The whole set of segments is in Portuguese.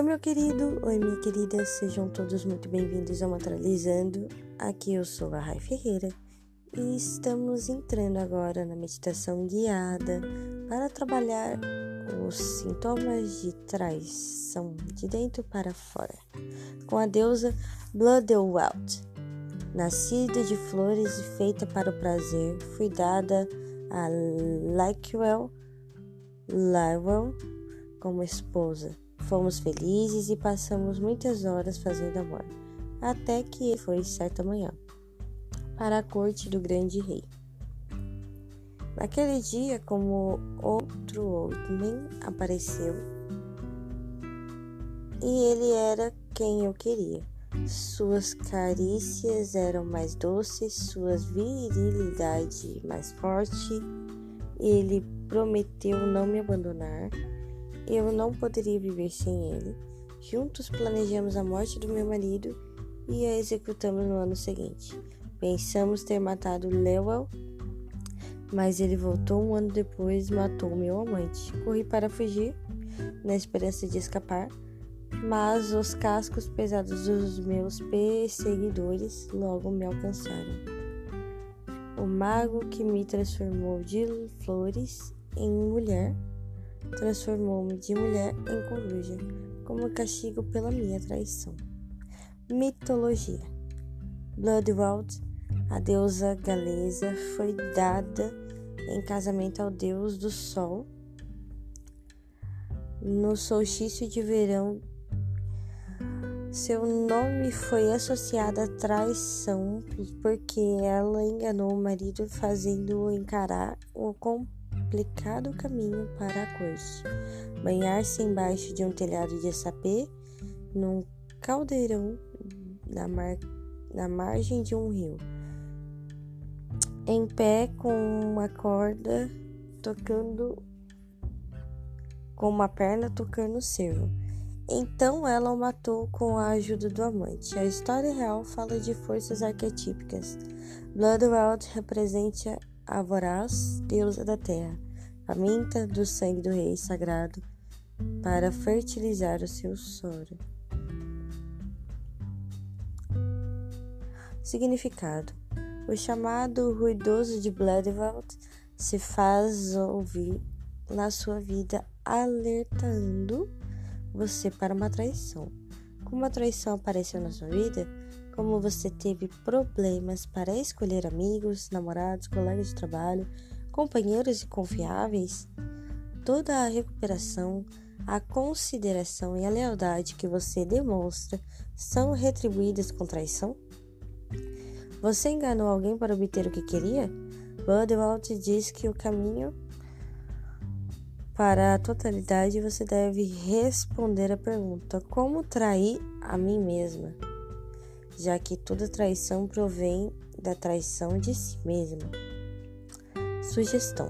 Oi, meu querido, oi, minha querida, sejam todos muito bem-vindos ao Matralizando. Aqui eu sou a Rai Ferreira e estamos entrando agora na meditação guiada para trabalhar os sintomas de traição de dentro para fora, com a deusa Bloodwelt. Nascida de flores e feita para o prazer, fui dada a Lakewell Lywell como esposa. Fomos felizes e passamos muitas horas fazendo amor, até que foi certa manhã para a corte do grande rei. Naquele dia, como outro homem apareceu, e ele era quem eu queria. Suas carícias eram mais doces, sua virilidade mais forte. Ele prometeu não me abandonar eu não poderia viver sem ele. Juntos planejamos a morte do meu marido e a executamos no ano seguinte. Pensamos ter matado Lewell, mas ele voltou um ano depois e matou meu amante. Corri para fugir, na esperança de escapar, mas os cascos pesados dos meus perseguidores logo me alcançaram. O mago que me transformou de flores em mulher transformou-me de mulher em coruja, como castigo pela minha traição. Mitologia Bloodwald, a deusa galesa, foi dada em casamento ao deus do sol no solstício de verão. Seu nome foi associado à traição porque ela enganou o marido, fazendo-o encarar o complexo complicado caminho para a corte. Banhar-se embaixo de um telhado de sapê, num caldeirão na, mar, na margem de um rio. Em pé com uma corda tocando com uma perna tocando o cervo. Então ela o matou com a ajuda do amante. A história real fala de forças arquetípicas. Bloodweld representa a voraz deusa da terra, faminta do sangue do rei sagrado para fertilizar o seu soro. Significado: O chamado ruidoso de Bloodwald se faz ouvir na sua vida, alertando você para uma traição. Como a traição apareceu na sua vida, como você teve problemas para escolher amigos, namorados, colegas de trabalho, companheiros confiáveis, toda a recuperação, a consideração e a lealdade que você demonstra são retribuídas com traição? Você enganou alguém para obter o que queria? Budwalt diz que o caminho para a totalidade você deve responder a pergunta: como trair a mim mesma? Já que toda traição provém da traição de si mesma. Sugestão: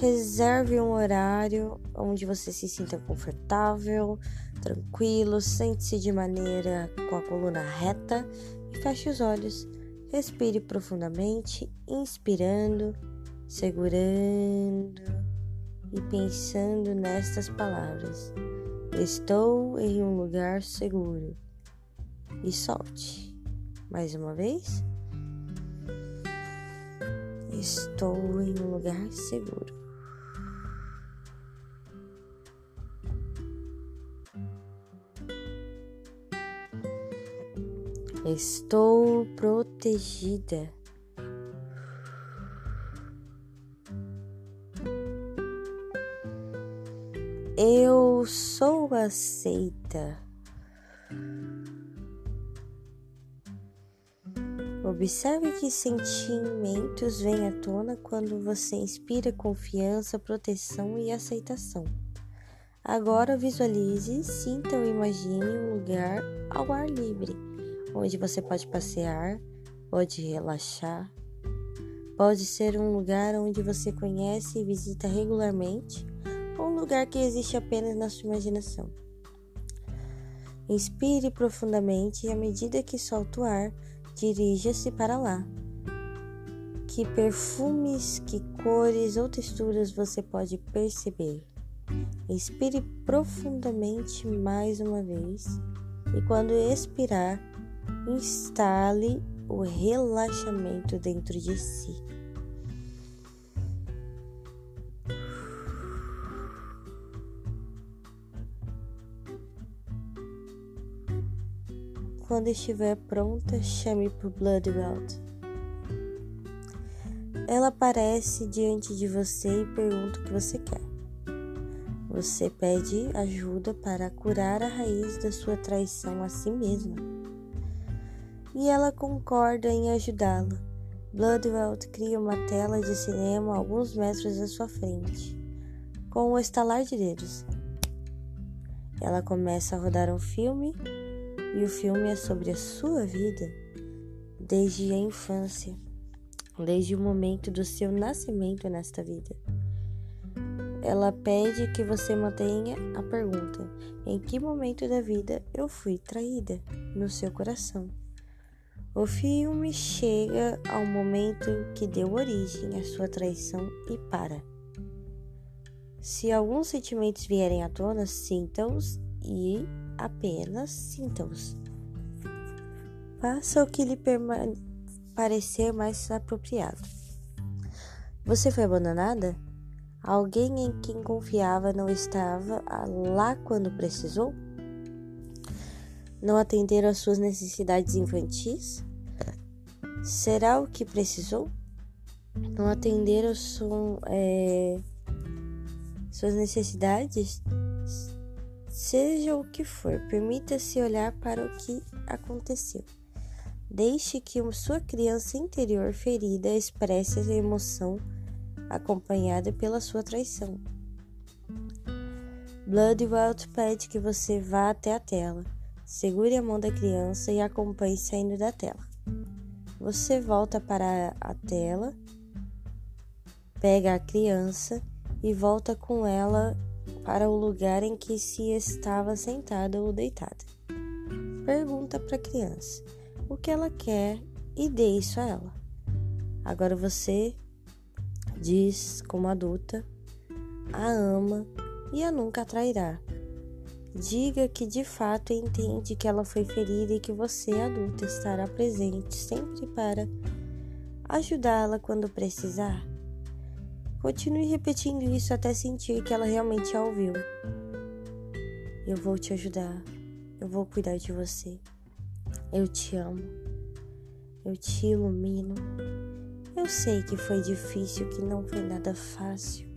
reserve um horário onde você se sinta confortável, tranquilo, sente-se de maneira com a coluna reta e feche os olhos. Respire profundamente, inspirando, segurando e pensando nestas palavras. Estou em um lugar seguro e solte. Mais uma vez. Estou em um lugar seguro. Estou protegida. Eu sou aceita. Observe que sentimentos vêm à tona quando você inspira confiança, proteção e aceitação. Agora visualize, sinta ou imagine um lugar ao ar livre, onde você pode passear, pode relaxar. Pode ser um lugar onde você conhece e visita regularmente, ou um lugar que existe apenas na sua imaginação. Inspire profundamente e, à medida que solta o ar, dirija-se para lá. Que perfumes, que cores ou texturas você pode perceber? Inspire profundamente mais uma vez e quando expirar, instale o relaxamento dentro de si. Quando estiver pronta, chame por Bloodwelt. Ela aparece diante de você e pergunta o que você quer. Você pede ajuda para curar a raiz da sua traição a si mesma. E ela concorda em ajudá-la. Bloodwelt cria uma tela de cinema a alguns metros à sua frente, com o estalar de dedos. Ela começa a rodar um filme, e o filme é sobre a sua vida desde a infância, desde o momento do seu nascimento nesta vida. Ela pede que você mantenha a pergunta: em que momento da vida eu fui traída? no seu coração. O filme chega ao momento que deu origem à sua traição e para. Se alguns sentimentos vierem à tona, sinta-os e apenas sinta-os. Faça o que lhe parecer mais apropriado. Você foi abandonada? Alguém em quem confiava não estava lá quando precisou? Não atenderam às suas necessidades infantis? Será o que precisou? Não atenderam sua, é, suas necessidades? Seja o que for, permita-se olhar para o que aconteceu. Deixe que sua criança interior ferida expresse a emoção acompanhada pela sua traição. Bloodwelt pede que você vá até a tela, segure a mão da criança e acompanhe saindo da tela. Você volta para a tela, pega a criança e volta com ela para o lugar em que se estava sentada ou deitada. Pergunta para a criança o que ela quer e dê isso a ela. Agora você diz como adulta, a ama e a nunca trairá. Diga que de fato entende que ela foi ferida e que você, adulta, estará presente sempre para ajudá-la quando precisar. Continue repetindo isso até sentir que ela realmente a ouviu. Eu vou te ajudar. Eu vou cuidar de você. Eu te amo. Eu te ilumino. Eu sei que foi difícil, que não foi nada fácil,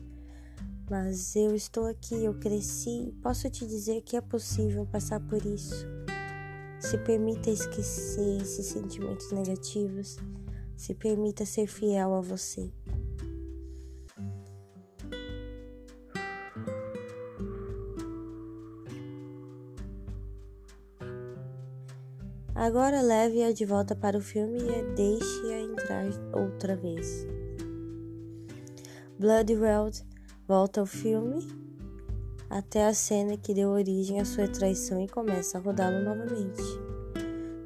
mas eu estou aqui, eu cresci e posso te dizer que é possível passar por isso. Se permita esquecer esses sentimentos negativos, se permita ser fiel a você. Agora leve-a de volta para o filme e deixe-a entrar outra vez. Bloodweld volta ao filme até a cena que deu origem à sua traição e começa a rodá-lo novamente.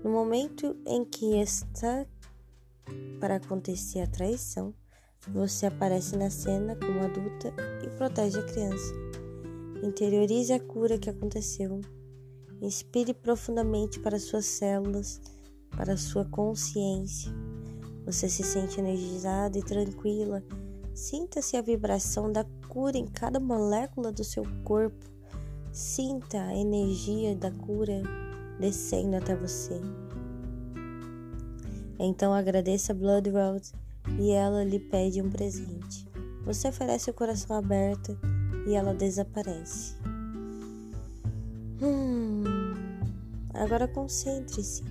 No momento em que está para acontecer a traição, você aparece na cena como adulta e protege a criança. Interiorize a cura que aconteceu Inspire profundamente para suas células, para sua consciência. Você se sente energizada e tranquila. Sinta-se a vibração da cura em cada molécula do seu corpo. Sinta a energia da cura descendo até você. Então agradeça Bloodworld e ela lhe pede um presente. Você oferece o coração aberto e ela desaparece. Hum, agora concentre-se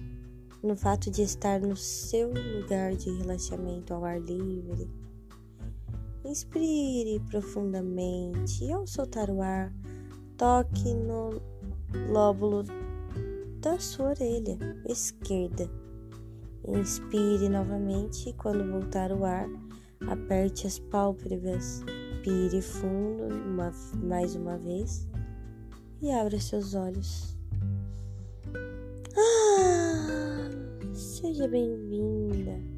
no fato de estar no seu lugar de relaxamento ao ar livre. Inspire profundamente e ao soltar o ar, toque no lóbulo da sua orelha esquerda. Inspire novamente e quando voltar o ar, aperte as pálpebras, pire fundo uma, mais uma vez e abra seus olhos. Ah, seja bem-vinda.